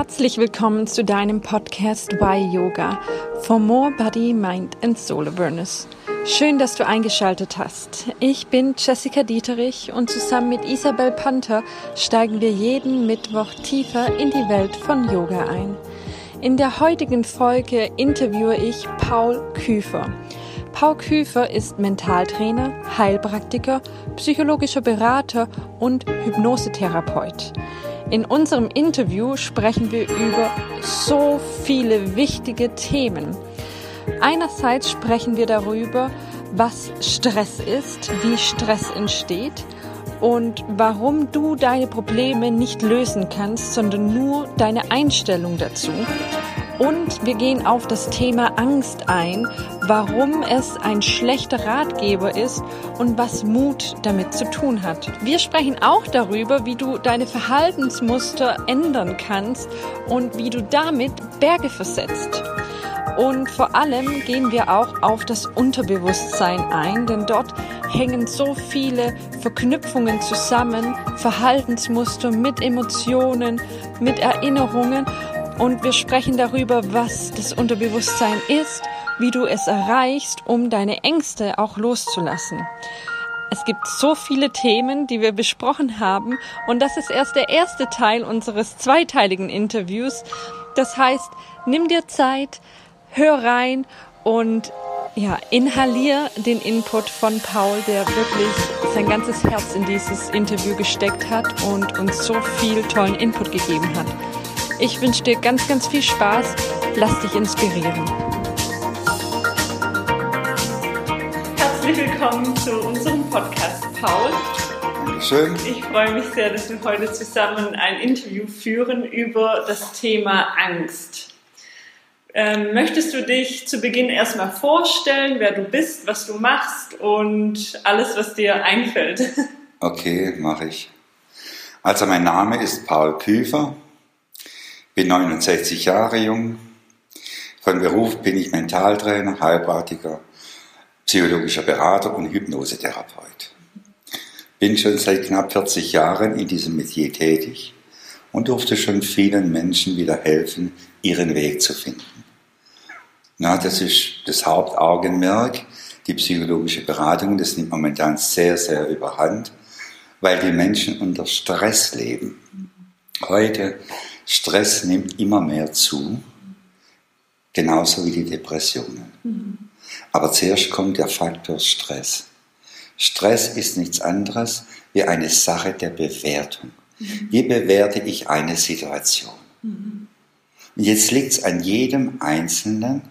Herzlich willkommen zu deinem Podcast Why Yoga for More Body, Mind and Soul Awareness. Schön, dass du eingeschaltet hast. Ich bin Jessica Dieterich und zusammen mit Isabel Panther steigen wir jeden Mittwoch tiefer in die Welt von Yoga ein. In der heutigen Folge interviewe ich Paul Küfer. Paul Küfer ist Mentaltrainer, Heilpraktiker, psychologischer Berater und Hypnosetherapeut. In unserem Interview sprechen wir über so viele wichtige Themen. Einerseits sprechen wir darüber, was Stress ist, wie Stress entsteht und warum du deine Probleme nicht lösen kannst, sondern nur deine Einstellung dazu. Und wir gehen auf das Thema Angst ein, warum es ein schlechter Ratgeber ist und was Mut damit zu tun hat. Wir sprechen auch darüber, wie du deine Verhaltensmuster ändern kannst und wie du damit Berge versetzt. Und vor allem gehen wir auch auf das Unterbewusstsein ein, denn dort hängen so viele Verknüpfungen zusammen, Verhaltensmuster mit Emotionen, mit Erinnerungen und wir sprechen darüber, was das Unterbewusstsein ist, wie du es erreichst, um deine Ängste auch loszulassen. Es gibt so viele Themen, die wir besprochen haben und das ist erst der erste Teil unseres zweiteiligen Interviews. Das heißt, nimm dir Zeit, hör rein und ja, inhalier den Input von Paul, der wirklich sein ganzes Herz in dieses Interview gesteckt hat und uns so viel tollen Input gegeben hat. Ich wünsche dir ganz, ganz viel Spaß. Lass dich inspirieren. Herzlich willkommen zu unserem Podcast, Paul. Dankeschön. Ich freue mich sehr, dass wir heute zusammen ein Interview führen über das Thema Angst. Ähm, möchtest du dich zu Beginn erstmal vorstellen, wer du bist, was du machst und alles, was dir einfällt? Okay, mache ich. Also mein Name ist Paul Küfer bin 69 Jahre jung. Von Beruf bin ich Mentaltrainer, Heilpraktiker, psychologischer Berater und Hypnosetherapeut. Bin schon seit knapp 40 Jahren in diesem Metier tätig und durfte schon vielen Menschen wieder helfen, ihren Weg zu finden. Na, das ist das Hauptaugenmerk, die psychologische Beratung. Das nimmt momentan sehr, sehr überhand, weil die Menschen unter Stress leben. Heute Stress nimmt immer mehr zu, genauso wie die Depressionen. Mhm. Aber zuerst kommt der Faktor Stress. Stress ist nichts anderes wie eine Sache der Bewertung. Mhm. Wie bewerte ich eine Situation? Mhm. Und jetzt liegt es an jedem Einzelnen,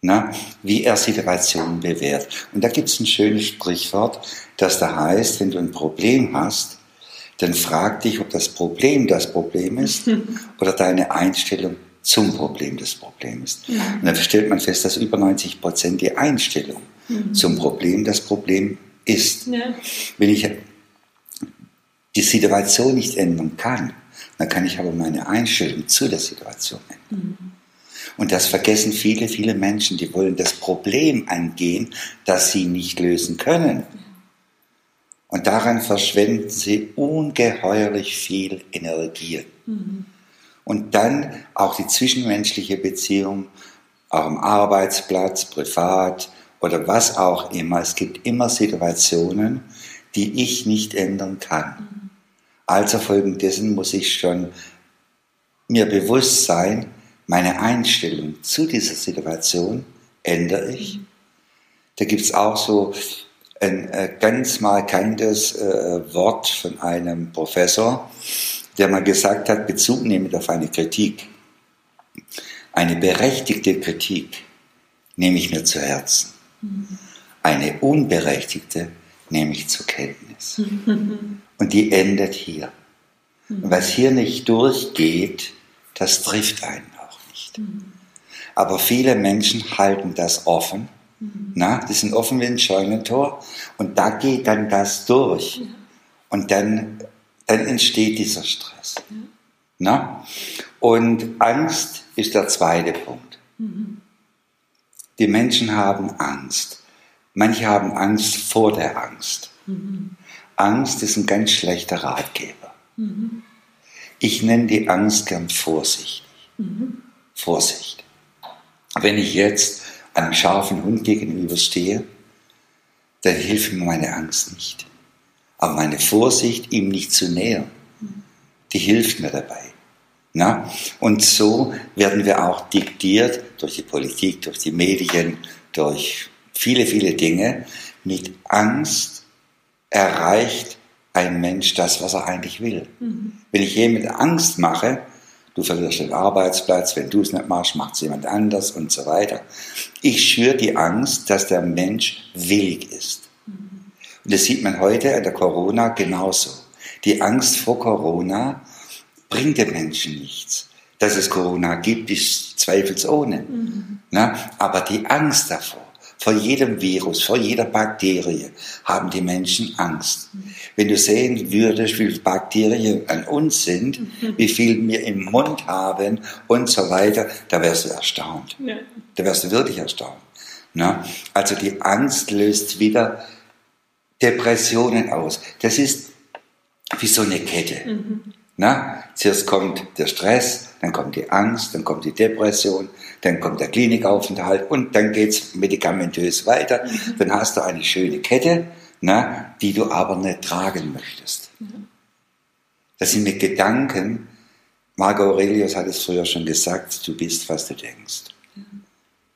na, wie er Situationen bewertet. Und da gibt es ein schönes Sprichwort, das da heißt, wenn du ein Problem hast, dann frag dich, ob das Problem das Problem ist oder deine Einstellung zum Problem das Problem ist. Ja. Und dann stellt man fest, dass über 90 Prozent die Einstellung mhm. zum Problem das Problem ist. Ja. Wenn ich die Situation nicht ändern kann, dann kann ich aber meine Einstellung zu der Situation ändern. Mhm. Und das vergessen viele, viele Menschen, die wollen das Problem angehen, das sie nicht lösen können. Und daran verschwenden sie ungeheuerlich viel Energie. Mhm. Und dann auch die zwischenmenschliche Beziehung, auch am Arbeitsplatz, privat oder was auch immer. Es gibt immer Situationen, die ich nicht ändern kann. Also folgendessen muss ich schon mir bewusst sein, meine Einstellung zu dieser Situation ändere ich. Da gibt's auch so ein äh, ganz markantes äh, Wort von einem Professor, der mal gesagt hat, Bezug nehmend auf eine Kritik. Eine berechtigte Kritik nehme ich mir zu Herzen. Eine unberechtigte nehme ich zur Kenntnis. Und die endet hier. Und was hier nicht durchgeht, das trifft einen auch nicht. Aber viele Menschen halten das offen Mhm. Na, die sind offen wie ein Scheunentor und da geht dann das durch. Und dann, dann entsteht dieser Stress. Ja. Na? Und Angst ist der zweite Punkt. Mhm. Die Menschen haben Angst. Manche haben Angst vor der Angst. Mhm. Angst ist ein ganz schlechter Ratgeber. Mhm. Ich nenne die Angst gern Vorsicht. Mhm. Vorsicht. Wenn ich jetzt einem scharfen Hund gegenüberstehe, dann hilft mir meine Angst nicht. Aber meine Vorsicht, ihm nicht zu nähern, die hilft mir dabei. Na? Und so werden wir auch diktiert durch die Politik, durch die Medien, durch viele, viele Dinge. Mit Angst erreicht ein Mensch das, was er eigentlich will. Mhm. Wenn ich jemand Angst mache, du verlierst den Arbeitsplatz, wenn du es nicht machst, macht es jemand anders und so weiter. Ich schüre die Angst, dass der Mensch willig ist. Und das sieht man heute an der Corona genauso. Die Angst vor Corona bringt den Menschen nichts. Dass es Corona gibt, ist zweifelsohne. Mhm. Na, aber die Angst davor, vor jedem Virus, vor jeder Bakterie haben die Menschen Angst. Mhm. Wenn du sehen würdest, wie viele Bakterien an uns sind, mhm. wie viel wir im Mund haben und so weiter, da wärst du erstaunt. Ja. Da wärst du wirklich erstaunt. Na? Also die Angst löst wieder Depressionen aus. Das ist wie so eine Kette. Mhm. Na, zuerst kommt der Stress, dann kommt die Angst, dann kommt die Depression, dann kommt der Klinikaufenthalt und dann geht's medikamentös weiter. Mhm. Dann hast du eine schöne Kette, na, die du aber nicht tragen möchtest. Mhm. Das sind mit Gedanken, Marco Aurelius hat es früher schon gesagt, du bist, was du denkst. Mhm.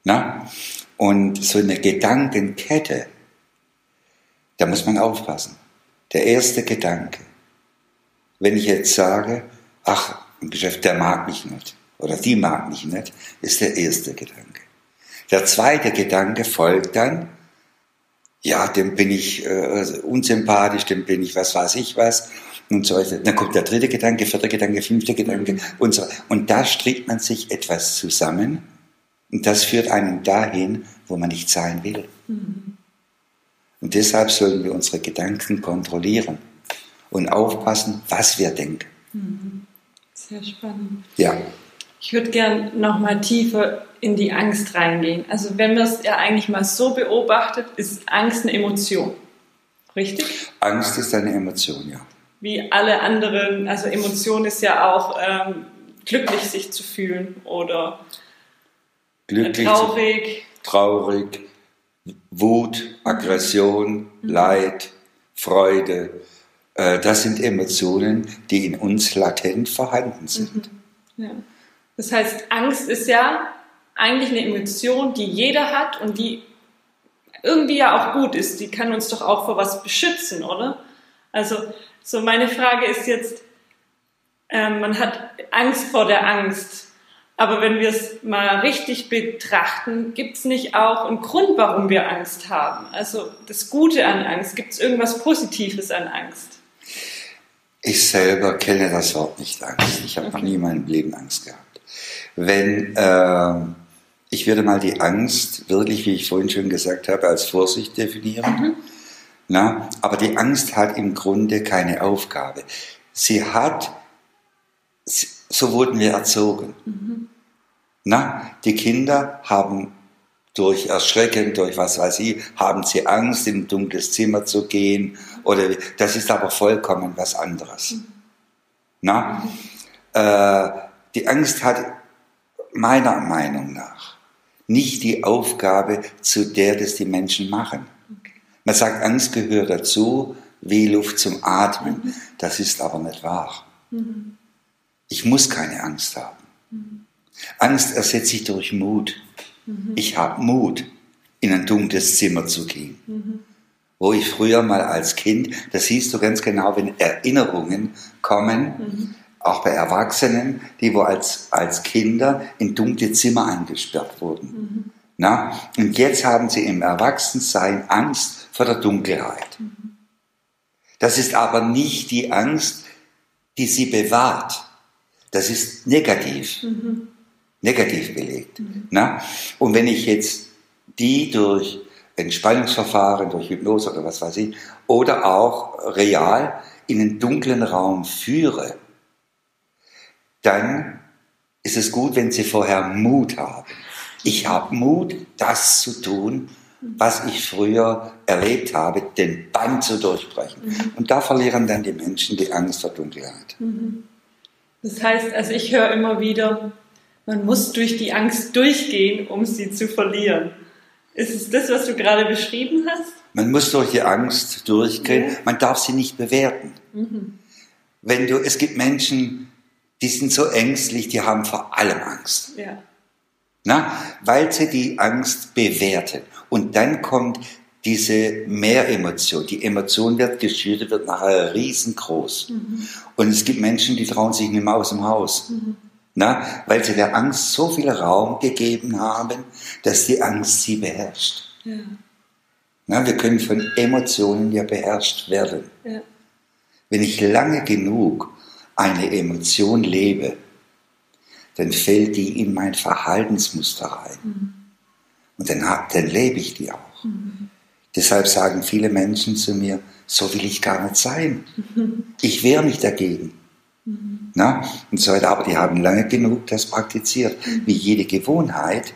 Na? Und so eine Gedankenkette, da muss man aufpassen. Der erste Gedanke, wenn ich jetzt sage, ach, ein Geschäft, der mag mich nicht oder die mag mich nicht, ist der erste Gedanke. Der zweite Gedanke folgt dann, ja, dem bin ich äh, unsympathisch, dem bin ich was weiß ich was und so weiter. Dann kommt der dritte Gedanke, vierte Gedanke, fünfte Gedanke und so. Und da strickt man sich etwas zusammen und das führt einen dahin, wo man nicht sein will. Mhm. Und deshalb sollen wir unsere Gedanken kontrollieren und aufpassen, was wir denken. Mhm. Sehr spannend. Ja. Ich würde gern noch mal tiefer in die Angst reingehen. Also wenn man es ja eigentlich mal so beobachtet, ist Angst eine Emotion. Richtig? Angst ist eine Emotion, ja. Wie alle anderen, also Emotion ist ja auch ähm, glücklich sich zu fühlen oder glücklich traurig. traurig, Wut, Aggression, mhm. Leid, Freude, äh, das sind Emotionen, die in uns latent vorhanden sind. Mhm. Ja. Das heißt, Angst ist ja eigentlich eine Emotion, die jeder hat und die irgendwie ja auch gut ist. Die kann uns doch auch vor was beschützen, oder? Also, so meine Frage ist jetzt, äh, man hat Angst vor der Angst. Aber wenn wir es mal richtig betrachten, gibt es nicht auch einen Grund, warum wir Angst haben? Also das Gute an Angst, gibt es irgendwas Positives an Angst? Ich selber kenne das Wort nicht Angst. Ich habe okay. noch nie in meinem Leben Angst gehabt. Wenn äh, ich würde mal die Angst wirklich, wie ich vorhin schon gesagt habe, als Vorsicht definieren. Mhm. Na, aber die Angst hat im Grunde keine Aufgabe. Sie hat, so wurden wir erzogen. Mhm. Na, die Kinder haben durch Erschrecken, durch was weiß ich, haben sie Angst, in ein dunkles Zimmer zu gehen. Oder das ist aber vollkommen was anderes. Mhm. Na? Äh, die Angst hat meiner Meinung nach nicht die Aufgabe, zu der das die Menschen machen. Man sagt, Angst gehört dazu, wie Luft zum Atmen. Mhm. Das ist aber nicht wahr. Mhm. Ich muss keine Angst haben. Mhm. Angst ersetze ich durch Mut. Mhm. Ich habe Mut, in ein dunkles Zimmer zu gehen. Mhm. Wo ich früher mal als Kind, das siehst du ganz genau, wenn Erinnerungen kommen, auch bei Erwachsenen, die wo als, als Kinder in dunkle Zimmer eingesperrt wurden. Na? Und jetzt haben sie im Erwachsensein Angst vor der Dunkelheit. Das ist aber nicht die Angst, die sie bewahrt. Das ist negativ. Mhm negativ belegt. Mhm. Na? Und wenn ich jetzt die durch Entspannungsverfahren, durch Hypnose oder was weiß ich, oder auch real in einen dunklen Raum führe, dann ist es gut, wenn sie vorher Mut haben. Ich habe Mut, das zu tun, was ich früher erlebt habe, den Bann zu durchbrechen. Mhm. Und da verlieren dann die Menschen die Angst vor Dunkelheit. Mhm. Das heißt, also ich höre immer wieder, man muss durch die Angst durchgehen, um sie zu verlieren. Ist es das, was du gerade beschrieben hast? Man muss durch die Angst durchgehen. Ja. Man darf sie nicht bewerten. Mhm. Wenn du, es gibt Menschen, die sind so ängstlich, die haben vor allem Angst. Ja. Na, weil sie die Angst bewerten. Und dann kommt diese Mehremotion. Die Emotion wird geschürt, wird nachher riesengroß. Mhm. Und es gibt Menschen, die trauen sich nicht mehr aus dem Haus. Mhm. Na, weil sie der Angst so viel Raum gegeben haben, dass die Angst sie beherrscht. Ja. Na, wir können von Emotionen ja beherrscht werden. Ja. Wenn ich lange genug eine Emotion lebe, dann fällt die in mein Verhaltensmuster rein. Mhm. Und dann, dann lebe ich die auch. Mhm. Deshalb sagen viele Menschen zu mir, so will ich gar nicht sein. Ich wehre mich dagegen. Na? Und so weiter. Aber die haben lange genug das praktiziert. Wie jede Gewohnheit,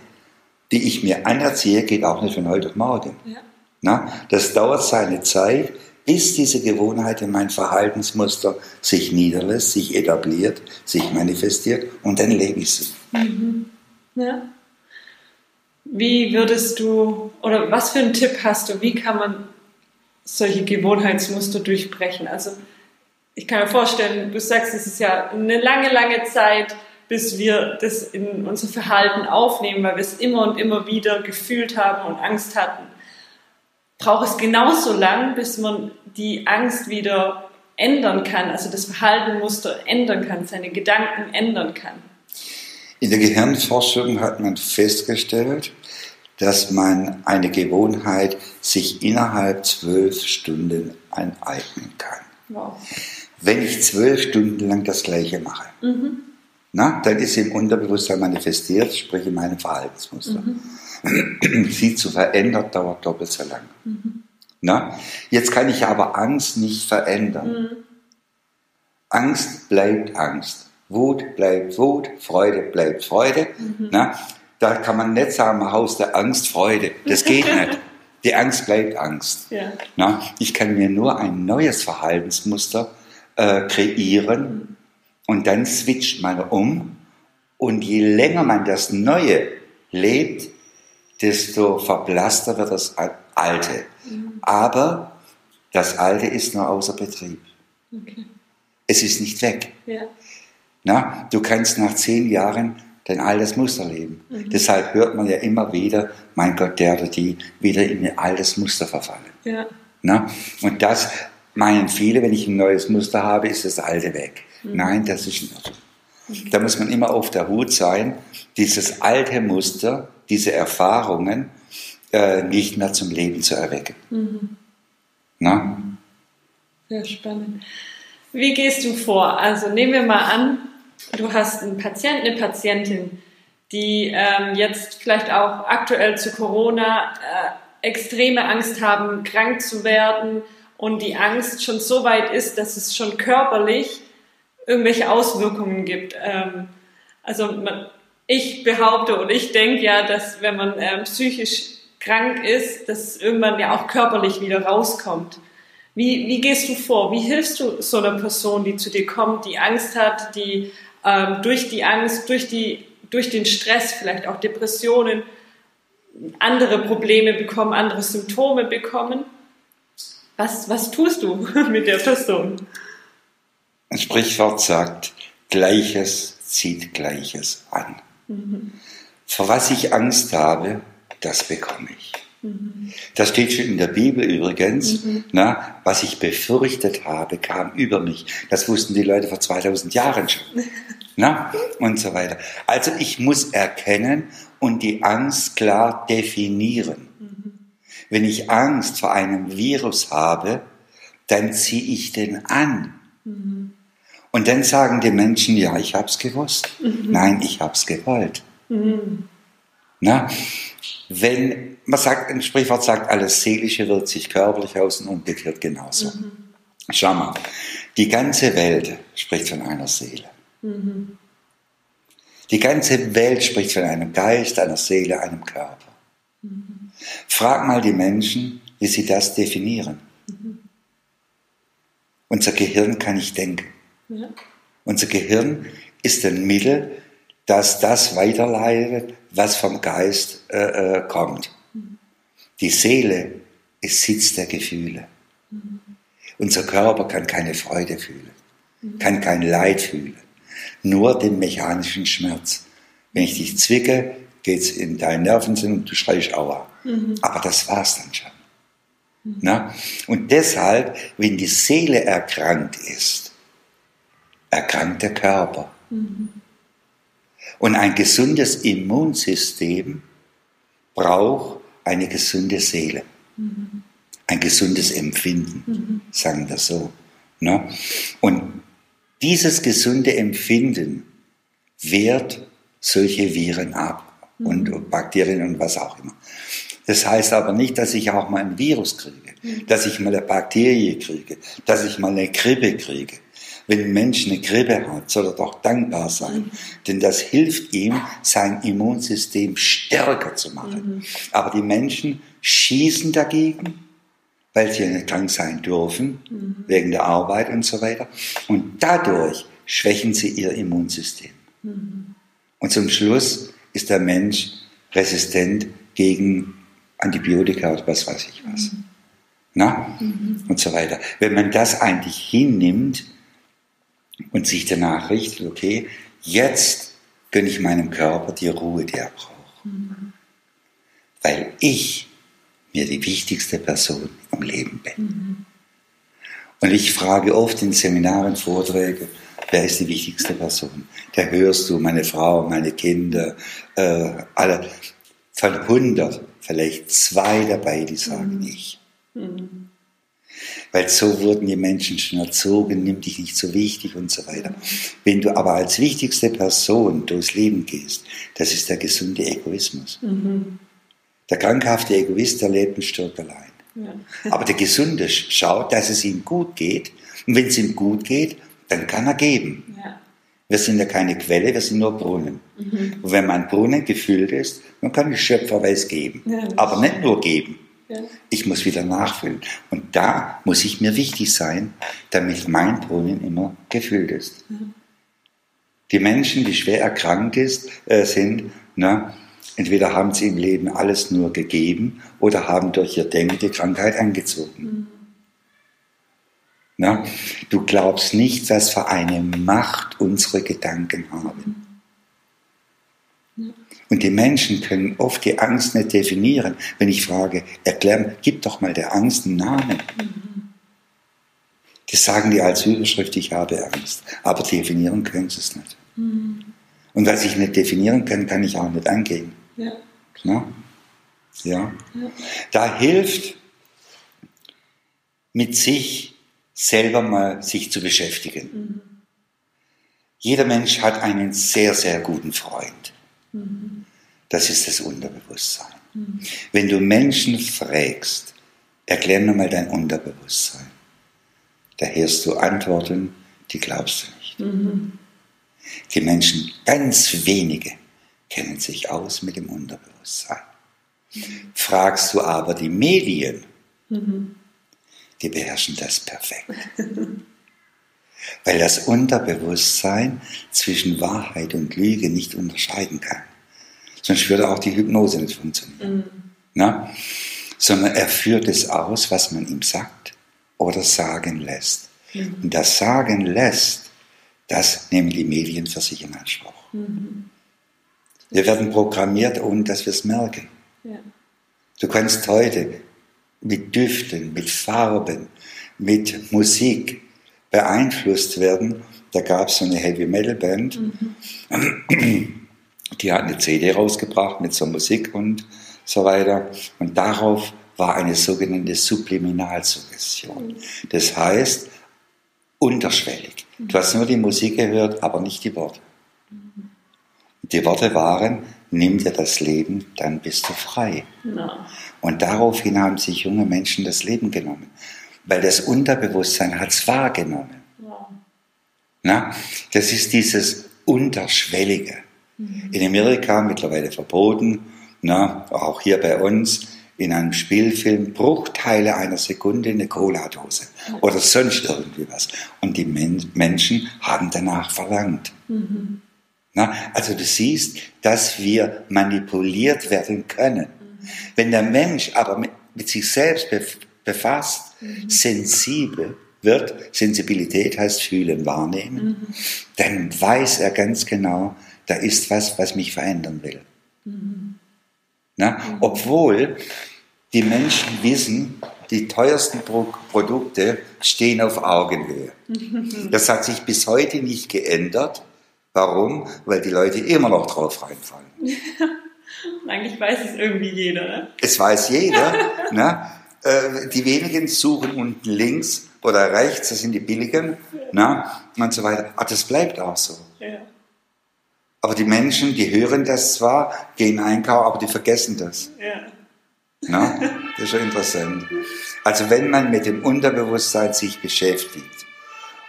die ich mir anerziehe, geht auch nicht von heute auf morgen. Ja. Na? Das dauert seine Zeit, bis diese Gewohnheit in mein Verhaltensmuster sich niederlässt, sich etabliert, sich manifestiert und dann lebe ich sie. Mhm. Ja. Wie würdest du, oder was für einen Tipp hast du, wie kann man solche Gewohnheitsmuster durchbrechen? Also ich kann mir vorstellen, du sagst, es ist ja eine lange, lange Zeit, bis wir das in unser Verhalten aufnehmen, weil wir es immer und immer wieder gefühlt haben und Angst hatten. Braucht es genauso lang, bis man die Angst wieder ändern kann, also das Verhaltenmuster ändern kann, seine Gedanken ändern kann? In der Gehirnforschung hat man festgestellt, dass man eine Gewohnheit sich innerhalb zwölf Stunden aneignen kann. Wow. Wenn ich zwölf Stunden lang das Gleiche mache, mhm. na, dann ist im Unterbewusstsein manifestiert, sprich in meinem Verhaltensmuster. Mhm. Sie zu verändern dauert doppelt so lang. Mhm. Na? Jetzt kann ich aber Angst nicht verändern. Mhm. Angst bleibt Angst. Wut bleibt Wut, Freude bleibt Freude. Mhm. Na, da kann man nicht sagen, Haus der Angst, Freude. Das geht nicht. Die Angst bleibt Angst. Ja. Na, ich kann mir nur ein neues Verhaltensmuster äh, kreieren und dann switcht man um. Und je länger man das Neue lebt, desto verblasster wird das Alte. Mhm. Aber das Alte ist nur außer Betrieb. Okay. Es ist nicht weg. Ja. Na, du kannst nach zehn Jahren dein altes Muster leben. Mhm. Deshalb hört man ja immer wieder, mein Gott, der oder die wieder in ein altes Muster verfallen. Ja. Na? Und das meinen viele, wenn ich ein neues Muster habe, ist das alte weg. Mhm. Nein, das ist nicht. Mhm. Da muss man immer auf der Hut sein, dieses alte Muster, diese Erfahrungen äh, nicht mehr zum Leben zu erwecken. Mhm. Na? Sehr spannend. Wie gehst du vor? Also nehmen wir mal an, du hast einen Patienten, eine Patientin, die ähm, jetzt vielleicht auch aktuell zu Corona äh, extreme Angst haben, krank zu werden und die Angst schon so weit ist, dass es schon körperlich irgendwelche Auswirkungen gibt. Ähm, also man, ich behaupte und ich denke ja, dass wenn man ähm, psychisch krank ist, dass irgendwann ja auch körperlich wieder rauskommt. Wie, wie gehst du vor? Wie hilfst du so einer Person, die zu dir kommt, die Angst hat, die ähm, durch die Angst, durch, die, durch den Stress, vielleicht auch Depressionen, andere Probleme bekommen, andere Symptome bekommen. Was, was tust du mit der Person? Ein Sprichwort sagt, Gleiches zieht Gleiches an. Mhm. Vor was ich Angst habe, das bekomme ich. Das steht schon in der Bibel übrigens. Mhm. Na, was ich befürchtet habe, kam über mich. Das wussten die Leute vor 2000 Jahren schon. na, und so weiter. Also ich muss erkennen und die Angst klar definieren. Mhm. Wenn ich Angst vor einem Virus habe, dann ziehe ich den an. Mhm. Und dann sagen die Menschen, ja, ich hab's gewusst. Mhm. Nein, ich hab's gewollt. Mhm. Na, wenn man sagt, ein Sprichwort sagt, alles Seelische wirkt sich körperlich aus und umgekehrt genauso. Mhm. Schau mal, die ganze Welt spricht von einer Seele. Mhm. Die ganze Welt spricht von einem Geist, einer Seele, einem Körper. Mhm. Frag mal die Menschen, wie sie das definieren. Mhm. Unser Gehirn kann nicht denken. Ja. Unser Gehirn ist ein Mittel, das das weiterleitet, was vom Geist äh, äh, kommt. Die Seele ist Sitz der Gefühle. Unser Körper kann keine Freude fühlen, kann kein Leid fühlen, nur den mechanischen Schmerz. Wenn ich dich zwicke, geht es in deinen Nervensinn und du schreist Aua. Mhm. Aber das war's dann schon. Na? Und deshalb, wenn die Seele erkrankt ist, erkrankt der Körper. Und ein gesundes Immunsystem braucht eine gesunde Seele. Mhm. Ein gesundes Empfinden, mhm. sagen wir so. Ne? Und dieses gesunde Empfinden wehrt solche Viren ab mhm. und Bakterien und was auch immer. Das heißt aber nicht, dass ich auch mal ein Virus kriege, mhm. dass ich mal eine Bakterie kriege, dass ich mal eine Grippe kriege. Wenn ein Mensch eine Grippe hat, soll er doch dankbar sein, mhm. denn das hilft ihm, sein Immunsystem stärker zu machen. Mhm. Aber die Menschen schießen dagegen, weil sie nicht krank sein dürfen, mhm. wegen der Arbeit und so weiter. Und dadurch schwächen sie ihr Immunsystem. Mhm. Und zum Schluss ist der Mensch resistent gegen Antibiotika oder was weiß ich was. Mhm. Na? Mhm. Und so weiter. Wenn man das eigentlich hinnimmt, und sich danach richtet, okay, jetzt gönne ich meinem Körper die Ruhe, die er braucht. Mhm. Weil ich mir die wichtigste Person im Leben bin. Mhm. Und ich frage oft in Seminaren, Vorträgen, wer ist die wichtigste Person? Da hörst du meine Frau, meine Kinder, äh, alle. Von 100 vielleicht zwei dabei, die sagen mhm. ich. Mhm. Weil so wurden die Menschen schon erzogen, nimm dich nicht so wichtig und so weiter. Wenn du aber als wichtigste Person durchs Leben gehst, das ist der gesunde Egoismus. Mhm. Der krankhafte Egoist, der lebt und stirbt allein. Ja. Aber der Gesunde schaut, dass es ihm gut geht. Und wenn es ihm gut geht, dann kann er geben. Ja. Wir sind ja keine Quelle, wir sind nur Brunnen. Mhm. Und wenn mein Brunnen gefüllt ist, dann kann ich schöpferweise geben. Ja, Aber nicht nur geben. Ich muss wieder nachfüllen. Und da muss ich mir wichtig sein, damit mein Brunnen immer gefüllt ist. Mhm. Die Menschen, die schwer erkrankt ist, äh, sind, na, entweder haben sie im Leben alles nur gegeben oder haben durch ihr Denken die Krankheit angezogen. Mhm. Na, du glaubst nicht, was für eine Macht unsere Gedanken haben. Mhm. Und die Menschen können oft die Angst nicht definieren. Wenn ich frage, erklär, gib doch mal der Angst einen Namen. Das sagen die als Überschrift, ich habe Angst. Aber definieren können sie es nicht. Mhm. Und was ich nicht definieren kann, kann ich auch nicht angehen. Ja. Ja. ja. Da hilft, mit sich selber mal sich zu beschäftigen. Mhm. Jeder Mensch hat einen sehr, sehr guten Freund. Das ist das Unterbewusstsein. Mhm. Wenn du Menschen fragst, erklär mir mal dein Unterbewusstsein, da hörst du Antworten, die glaubst du nicht. Mhm. Die Menschen, ganz wenige, kennen sich aus mit dem Unterbewusstsein. Fragst du aber die Medien, die beherrschen das perfekt. weil das Unterbewusstsein zwischen Wahrheit und Lüge nicht unterscheiden kann. Sonst würde auch die Hypnose nicht funktionieren. Mhm. Na? Sondern er führt es aus, was man ihm sagt oder sagen lässt. Mhm. Und das Sagen lässt, das nehmen die Medien für sich in Anspruch. Mhm. Wir werden programmiert, ohne dass wir es merken. Ja. Du kannst heute mit Düften, mit Farben, mit Musik, beeinflusst werden. Da gab es so eine Heavy Metal Band, mhm. die hat eine CD rausgebracht mit so Musik und so weiter. Und darauf war eine sogenannte Subliminalsuggestion. Mhm. Das heißt, unterschwellig. Du hast nur die Musik gehört, aber nicht die Worte. Mhm. Die Worte waren, nimm dir das Leben, dann bist du frei. No. Und daraufhin haben sich junge Menschen das Leben genommen weil das Unterbewusstsein hat es wahrgenommen. Ja. Na, das ist dieses Unterschwellige. Mhm. In Amerika mittlerweile verboten, na, auch hier bei uns in einem Spielfilm Bruchteile einer Sekunde eine Cola-Dose oder sonst irgendwie was. Und die Men Menschen haben danach verlangt. Mhm. Na, also du siehst, dass wir manipuliert werden können. Mhm. Wenn der Mensch aber mit, mit sich selbst befasst, mhm. Sensibel wird, Sensibilität heißt fühlen, wahrnehmen, mhm. dann weiß er ganz genau, da ist was, was mich verändern will. Mhm. Na, mhm. obwohl die Menschen wissen, die teuersten Pro Produkte stehen auf Augenhöhe. Das hat sich bis heute nicht geändert. Warum? Weil die Leute immer noch drauf reinfallen. Eigentlich weiß es irgendwie jeder. Ne? Es weiß jeder. ne? Äh, die wenigen suchen unten links oder rechts, das sind die billigen ne? und so weiter. Aber das bleibt auch so. Ja. Aber die Menschen, die hören das zwar, gehen einkaufen, aber die vergessen das. Ja. Na, das ist schon interessant. Also wenn man mit dem Unterbewusstsein sich beschäftigt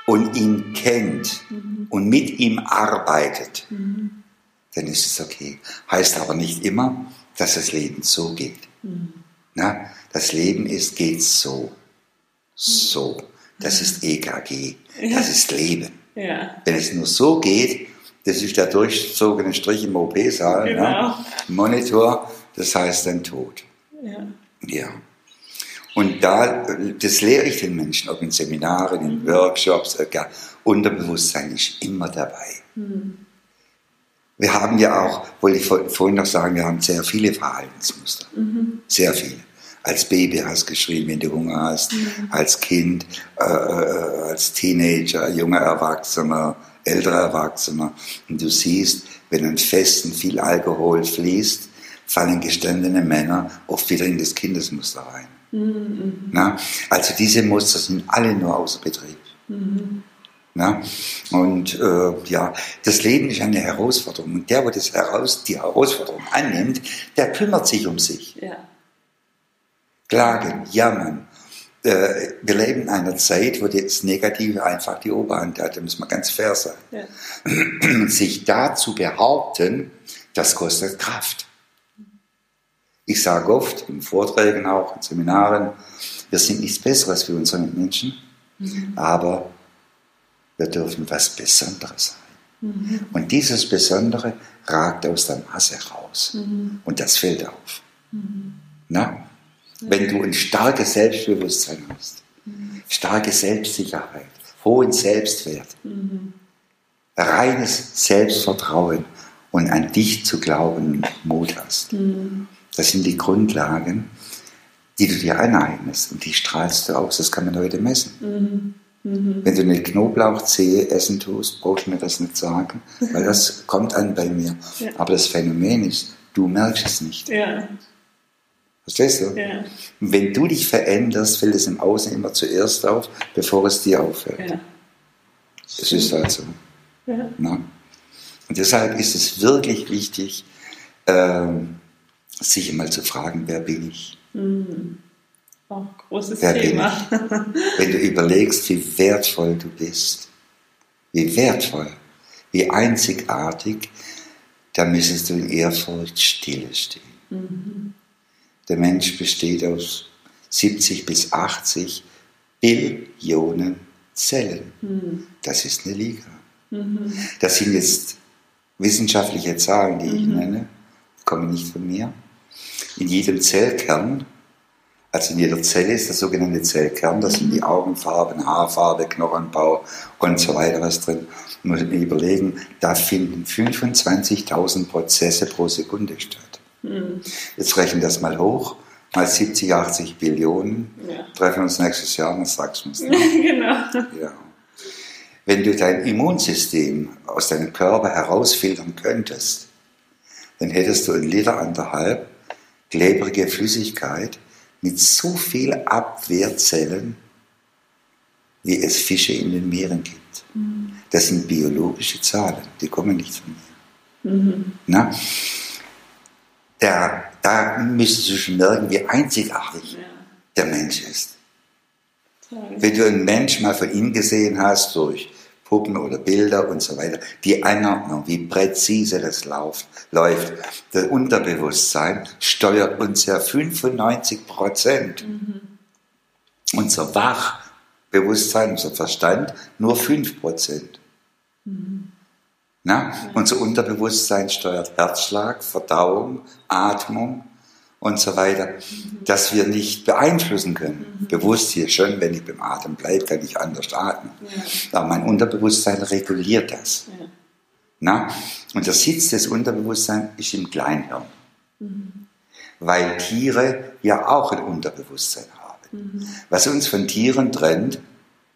und ihn kennt mhm. und mit ihm arbeitet, mhm. dann ist es okay. Heißt aber nicht immer, dass das Leben so geht. Mhm. Na, das Leben ist, geht so. So. Das ist EKG. Das ist Leben. Ja. Wenn es nur so geht, das ist der durchzogene Strich im OP-Saal. Ne? Genau. Ne? Monitor, das heißt dann Tod. Ja. ja. Und da, das lehre ich den Menschen, ob in Seminaren, in mhm. Workshops, gar Unterbewusstsein ist immer dabei. Mhm. Wir haben ja auch, wollte ich vorhin noch sagen, wir haben sehr viele Verhaltensmuster. Mhm. Sehr viele. Als Baby hast du geschrien, wenn du Hunger hast, mhm. als Kind, äh, äh als Teenager, junger Erwachsener, älterer Erwachsener. Und du siehst, wenn an Festen viel Alkohol fließt, fallen gestandene Männer oft wieder in das Kindesmuster rein. Mhm. Na? Also diese Muster sind alle nur außer Betrieb. Mhm. Na? Und äh, ja, das Leben ist eine Herausforderung. Und der, der das heraus, die Herausforderung annimmt, der kümmert sich um sich. Ja. Klagen, jammern, äh, wir leben in einer Zeit, wo das Negative einfach die Oberhand hat, da muss man ganz fair sein. Ja. Sich da zu behaupten, das kostet Kraft. Ich sage oft in Vorträgen auch, in Seminaren, wir sind nichts Besseres für unsere Menschen, mhm. aber wir dürfen was Besonderes sein. Mhm. Und dieses Besondere ragt aus der Masse raus. Mhm. Und das fällt auf. Mhm. Na? Wenn du ein starkes Selbstbewusstsein hast, starke Selbstsicherheit, hohen Selbstwert, reines Selbstvertrauen und an dich zu glauben Mut hast. Das sind die Grundlagen, die du dir aneignest und die strahlst du aus. Das kann man heute messen. Wenn du eine Knoblauchzehe essen tust, brauchst du mir das nicht sagen, weil das kommt an bei mir. Ja. Aber das Phänomen ist, du merkst es nicht. Ja. Verstehst du? Ja. Wenn du dich veränderst, fällt es im Außen immer zuerst auf, bevor es dir auffällt. Ja. Es ist halt so. Ja. Und deshalb ist es wirklich wichtig, ähm, sich einmal zu fragen, wer bin ich? Mhm. Auch großes wer Thema. Wenn du überlegst, wie wertvoll du bist, wie wertvoll, wie einzigartig, dann müsstest du in Ehrfurcht stille stehen. Mhm. Der Mensch besteht aus 70 bis 80 Billionen Zellen. Mhm. Das ist eine Liga. Mhm. Das sind jetzt wissenschaftliche Zahlen, die ich mhm. nenne, die kommen nicht von mir. In jedem Zellkern, also in jeder Zelle ist der sogenannte Zellkern, da sind die mhm. Augenfarben, Haarfarbe, Knochenbau und so weiter was drin. Man muss mir überlegen, da finden 25.000 Prozesse pro Sekunde statt. Mhm. Jetzt rechnen das mal hoch, mal 70, 80 Billionen. Ja. Treffen uns nächstes Jahr und sagst du uns. genau. Ja. Wenn du dein Immunsystem aus deinem Körper herausfiltern könntest, dann hättest du ein Liter anderthalb klebrige Flüssigkeit mit so viel Abwehrzellen, wie es Fische in den Meeren gibt. Mhm. Das sind biologische Zahlen, die kommen nicht von mir. Mhm. Na? Der, da müsstest du schon merken, wie einzigartig ja. der Mensch ist. Toll. Wenn du einen Mensch mal von innen gesehen hast, durch Puppen oder Bilder und so weiter. Die Anordnung, wie präzise das läuft, läuft. Das Unterbewusstsein steuert uns ja 95 Prozent. Mhm. Unser Wachbewusstsein, unser Verstand, nur 5 Prozent. Mhm. Na? Unser Unterbewusstsein steuert Herzschlag, Verdauung, Atmung und so weiter, dass wir nicht beeinflussen können. Mhm. Bewusst hier schon, wenn ich beim Atem bleibe, kann ich anders atmen. Ja. Aber mein Unterbewusstsein reguliert das. Ja. Na? Und der Sitz des Unterbewusstseins ist im Kleinhirn. Mhm. Weil Tiere ja auch ein Unterbewusstsein haben. Mhm. Was uns von Tieren trennt,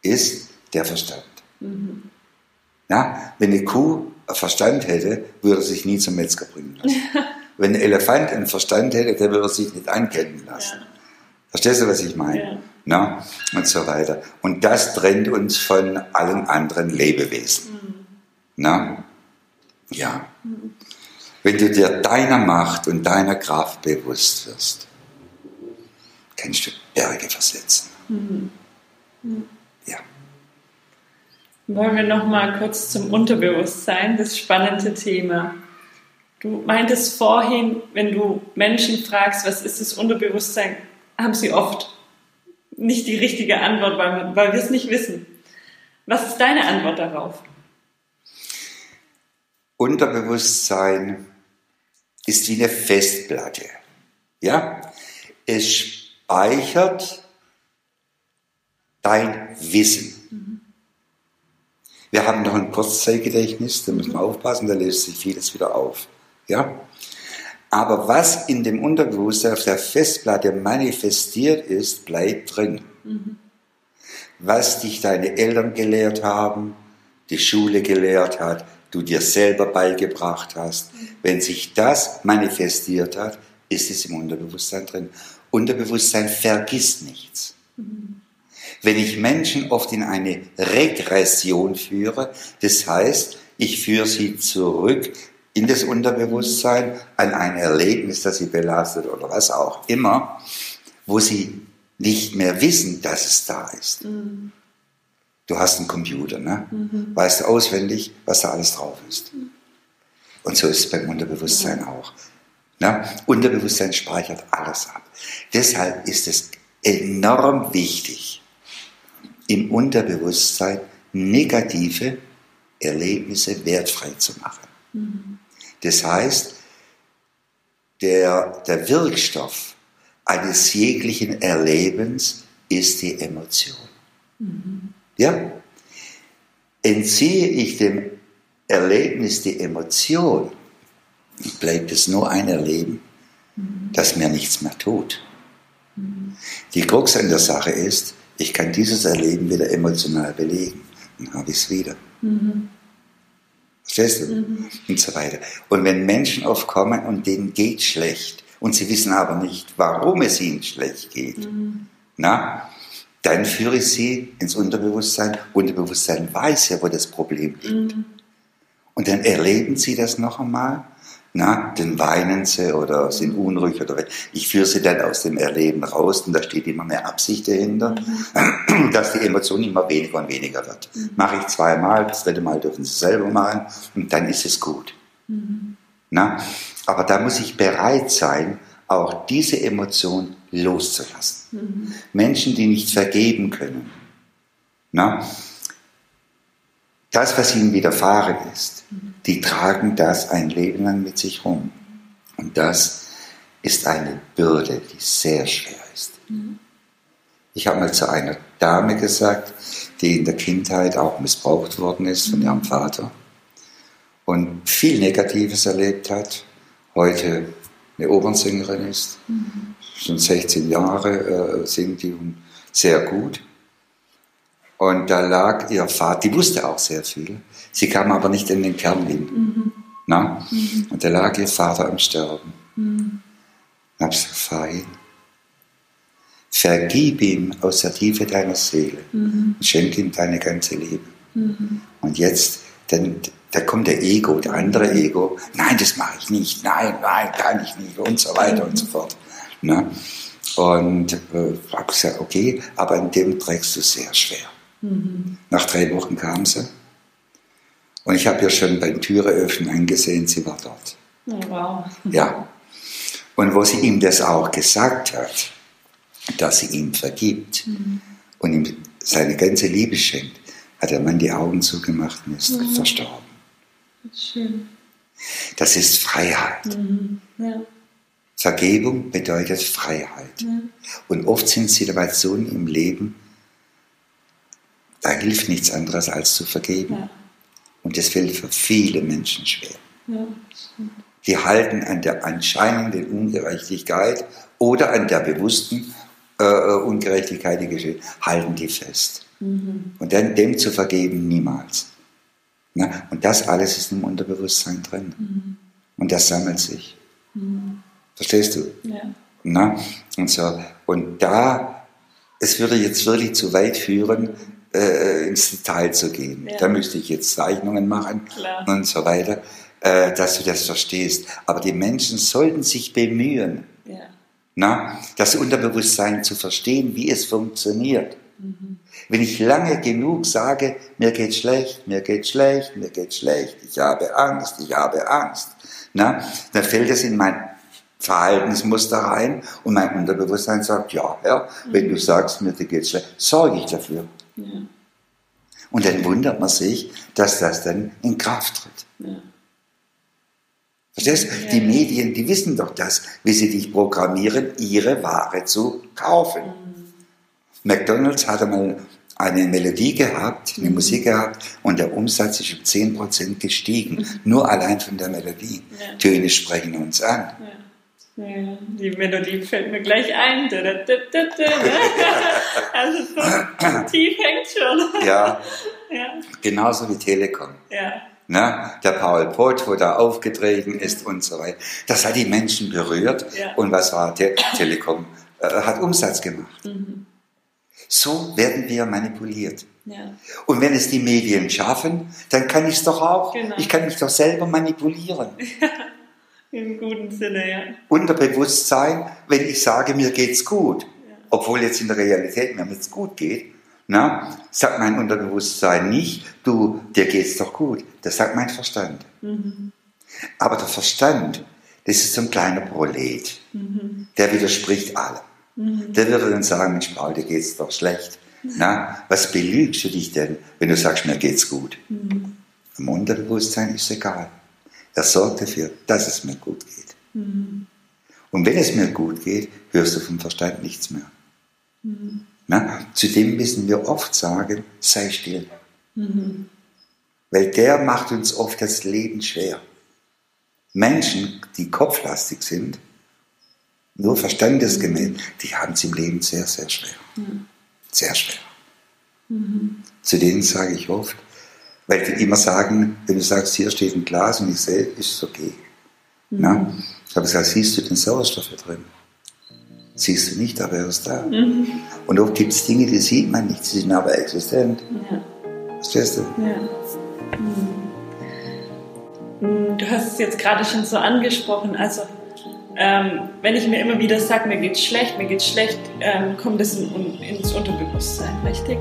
ist der Verstand. Mhm. Na? Wenn eine Kuh Verstand hätte, würde er sich nie zum Metzger bringen lassen. Wenn ein Elefant einen Verstand hätte, der würde sich nicht ankennen lassen. Ja. Verstehst du, was ich meine? Ja. Na? Und so weiter. Und das trennt uns von allen anderen Lebewesen. Mhm. Na? Ja. Mhm. Wenn du dir deiner Macht und deiner Kraft bewusst wirst, kannst du Berge versetzen. Mhm. Wollen wir noch mal kurz zum Unterbewusstsein, das spannende Thema. Du meintest vorhin, wenn du Menschen fragst, was ist das Unterbewusstsein, haben sie oft nicht die richtige Antwort, weil, weil wir es nicht wissen. Was ist deine Antwort darauf? Unterbewusstsein ist wie eine Festplatte. Ja? Es speichert dein Wissen. Wir haben noch ein Kurzzeitgedächtnis, da müssen wir aufpassen, da löst sich vieles wieder auf. Ja? Aber was in dem Unterbewusstsein auf der Festplatte manifestiert ist, bleibt drin. Mhm. Was dich deine Eltern gelehrt haben, die Schule gelehrt hat, du dir selber beigebracht hast, mhm. wenn sich das manifestiert hat, ist es im Unterbewusstsein drin. Unterbewusstsein vergisst nichts. Mhm. Wenn ich Menschen oft in eine Regression führe, das heißt, ich führe sie zurück in das Unterbewusstsein an ein Erlebnis, das sie belastet oder was auch immer, wo sie nicht mehr wissen, dass es da ist. Mhm. Du hast einen Computer, ne? Mhm. weißt auswendig, was da alles drauf ist. Mhm. Und so ist es beim Unterbewusstsein auch. Ne? Unterbewusstsein speichert alles ab. Deshalb ist es enorm wichtig, im Unterbewusstsein negative Erlebnisse wertfrei zu machen. Mhm. Das heißt, der, der Wirkstoff eines jeglichen Erlebens ist die Emotion. Mhm. Ja? Entziehe ich dem Erlebnis die Emotion, bleibt es nur ein Erleben, mhm. das mir nichts mehr tut. Die Krux an der Sache ist, ich kann dieses Erleben wieder emotional belegen. Dann habe ich es wieder. Mhm. Verstehst du? Mhm. Und so weiter. Und wenn Menschen aufkommen und denen geht schlecht und sie wissen aber nicht, warum es ihnen schlecht geht, mhm. na, dann führe ich sie ins Unterbewusstsein. Unterbewusstsein weiß ja, wo das Problem liegt. Mhm. Und dann erleben sie das noch einmal na, dann weinen sie oder sind unruhig oder ich führe sie dann aus dem Erleben raus und da steht immer mehr Absicht dahinter, mhm. dass die Emotion immer weniger und weniger wird. Mhm. Mache ich zweimal, das dritte Mal dürfen sie selber machen und dann ist es gut. Mhm. Na, aber da muss ich bereit sein, auch diese Emotion loszulassen. Mhm. Menschen, die nicht vergeben können. Na, das, was ihnen widerfahren ist, die tragen das ein Leben lang mit sich rum. Und das ist eine Bürde, die sehr schwer ist. Ich habe mal zu einer Dame gesagt, die in der Kindheit auch missbraucht worden ist von ihrem Vater und viel Negatives erlebt hat, heute eine Opernsängerin ist, schon 16 Jahre äh, singt die sehr gut. Und da lag ihr Vater, die wusste auch sehr viel, sie kam aber nicht in den Kern hin. Mhm. Na? Mhm. Und da lag ihr Vater am Sterben. Mhm. Und hab gesagt, fein. Vergib ihm aus der Tiefe deiner Seele mhm. und schenk ihm deine ganze Liebe. Mhm. Und jetzt, dann, da kommt der Ego, der andere Ego, nein, das mache ich nicht, nein, nein, kann ich nicht und so weiter und so fort. Na? Und äh, habe gesagt, okay, aber in dem trägst du sehr schwer. Mhm. Nach drei Wochen kam sie Und ich habe ja schon beim Türe öffnen angesehen, sie war dort. Oh, wow. Ja. Und wo sie ihm das auch gesagt hat, dass sie ihm vergibt mhm. und ihm seine ganze Liebe schenkt, hat der Mann die Augen zugemacht und ist mhm. verstorben. Schön. Das ist Freiheit. Mhm. Ja. Vergebung bedeutet Freiheit. Ja. Und oft sind Situationen im Leben, da hilft nichts anderes als zu vergeben. Ja. Und das fällt für viele Menschen schwer. Ja, Die halten an der anscheinenden Ungerechtigkeit oder an der bewussten äh, Ungerechtigkeit, die geschieht, halten die fest. Mhm. Und dann dem zu vergeben, niemals. Na, und das alles ist im Unterbewusstsein drin. Mhm. Und das sammelt sich. Mhm. Verstehst du? Ja. Na? Und, so. und da, es würde jetzt wirklich zu weit führen, äh, ins Detail zu gehen. Ja. Da müsste ich jetzt Zeichnungen machen Klar. und so weiter, äh, dass du das verstehst. Aber die Menschen sollten sich bemühen, Ja. na, das Unterbewusstsein zu verstehen, wie es funktioniert. Mhm. Wenn ich lange genug sage, mir geht schlecht, mir geht schlecht, mir geht schlecht, ich habe Angst, ich habe Angst, na, dann fällt es in mein Verhaltensmuster rein und mein Unterbewusstsein sagt, ja, Herr, wenn du sagst, mir geht schlecht, sorge ich dafür. Ja. Und dann wundert man sich, dass das dann in Kraft tritt. Ja. Verstehst du? Ja. Die Medien, die wissen doch das, wie sie dich programmieren, ihre Ware zu kaufen. McDonalds hatte mal eine Melodie gehabt, eine Musik gehabt und der Umsatz ist um 10% gestiegen. Nur allein von der Melodie. Ja. Töne sprechen uns an. Ja. Ja, die Melodie fällt mir gleich ein. Ne? Also so tief hängt schon. Ja, Ja, genauso wie Telekom. ja, Ne? Der Paul Pott, wo da aufgetreten ist und so weiter. Das hat die Menschen berührt. Ja. Und was war Te Telekom? Äh, hat Umsatz gemacht. Mhm. So werden wir manipuliert. ja. Und wenn es die Medien schaffen, dann kann ich es doch auch. Genau. Ich kann mich doch selber manipulieren. Im guten Sinne, ja. Unterbewusstsein, wenn ich sage, mir geht's gut, obwohl jetzt in der Realität mir nichts gut geht, na, sagt mein Unterbewusstsein nicht, du, dir geht's doch gut. Das sagt mein Verstand. Mhm. Aber der Verstand, das ist so ein kleiner Prolet. Mhm. Der widerspricht allem. Der würde dann sagen, Mensch, Paul, dir geht's doch schlecht. Na, was belügst du dich denn, wenn du sagst, mir geht's gut? Mhm. Im Unterbewusstsein ist es egal. Er sorgt dafür, dass es mir gut geht. Mhm. Und wenn es mir gut geht, hörst du vom Verstand nichts mehr. Mhm. Na, zudem müssen wir oft sagen, sei still. Mhm. Weil der macht uns oft das Leben schwer. Menschen, die kopflastig sind, nur verstandesgemäß, die haben es im Leben sehr, sehr schwer. Sehr schwer. Zu denen sage ich oft, weil die immer sagen, wenn du sagst, hier steht ein Glas und ich sehe, ist es okay. Na? Ich habe gesagt, siehst du den Sauerstoff hier drin? Siehst du nicht, aber er ist da. Und oft gibt es Dinge, die sieht man nicht, sie sind aber existent. Ja. Verstehst du? Ja. Hm. Du hast es jetzt gerade schon so angesprochen. Also, ähm, wenn ich mir immer wieder sage, mir geht's schlecht, mir geht's schlecht, ähm, kommt das in, ins Unterbewusstsein, richtig?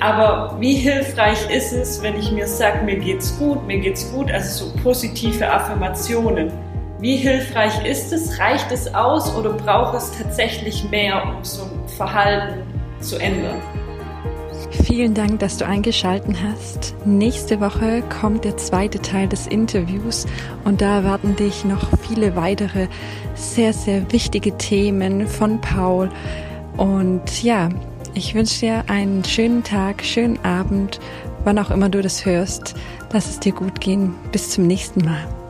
Aber wie hilfreich ist es, wenn ich mir sage, mir geht's gut, mir geht's gut, also so positive Affirmationen? Wie hilfreich ist es? Reicht es aus oder braucht es tatsächlich mehr, um so ein Verhalten zu ändern? Vielen Dank, dass du eingeschalten hast. Nächste Woche kommt der zweite Teil des Interviews und da erwarten dich noch viele weitere sehr, sehr wichtige Themen von Paul. Und ja, ich wünsche dir einen schönen Tag, schönen Abend, wann auch immer du das hörst. Lass es dir gut gehen. Bis zum nächsten Mal.